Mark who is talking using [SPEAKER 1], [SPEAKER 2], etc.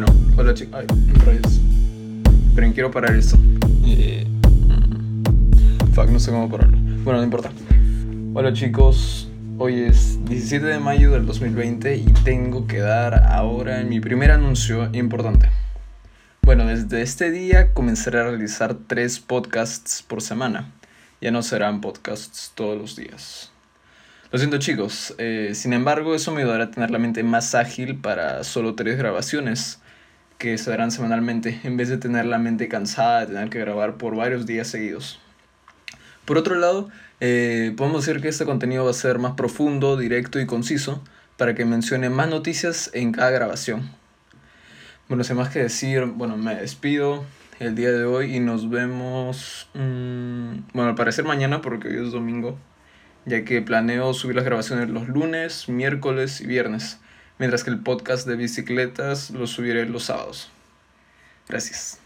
[SPEAKER 1] Bueno, hola chicos. Ay, rayos. Pero quiero parar esto. Eh, fuck, no sé cómo pararlo. Bueno, no importa. Hola chicos. Hoy es 17 de mayo del 2020 y tengo que dar ahora mi primer anuncio importante. Bueno, desde este día comenzaré a realizar tres podcasts por semana. Ya no serán podcasts todos los días. Lo siento chicos, eh, sin embargo eso me ayudará a tener la mente más ágil para solo tres grabaciones que se darán semanalmente en vez de tener la mente cansada de tener que grabar por varios días seguidos. Por otro lado, eh, podemos decir que este contenido va a ser más profundo, directo y conciso para que mencione más noticias en cada grabación. Bueno, sin más que decir, bueno, me despido el día de hoy y nos vemos, mmm, bueno, al parecer mañana porque hoy es domingo ya que planeo subir las grabaciones los lunes, miércoles y viernes, mientras que el podcast de bicicletas lo subiré los sábados. Gracias.